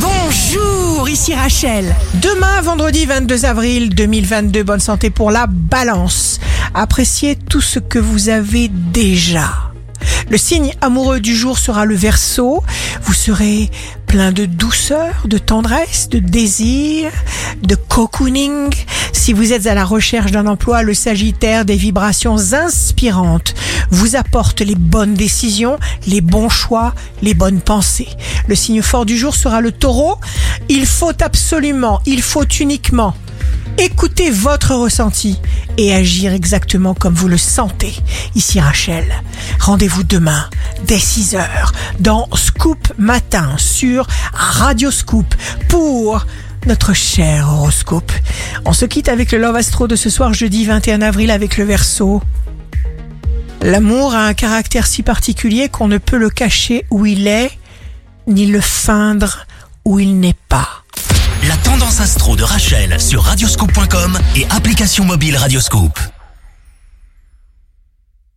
Bonjour, ici Rachel. Demain, vendredi 22 avril 2022, bonne santé pour la balance. Appréciez tout ce que vous avez déjà. Le signe amoureux du jour sera le verso. Vous serez plein de douceur, de tendresse, de désir, de cocooning. Si vous êtes à la recherche d'un emploi, le Sagittaire des vibrations inspirantes vous apporte les bonnes décisions, les bons choix, les bonnes pensées. Le signe fort du jour sera le taureau. Il faut absolument, il faut uniquement écouter votre ressenti et agir exactement comme vous le sentez. Ici Rachel, rendez-vous demain dès 6h dans Scoop Matin sur Radio Scoop pour notre cher horoscope. On se quitte avec le Love Astro de ce soir jeudi 21 avril avec le Verseau. L'amour a un caractère si particulier qu'on ne peut le cacher où il est, ni le feindre où il n'est pas. La tendance astro de Rachel sur radioscope.com et application mobile Radioscope.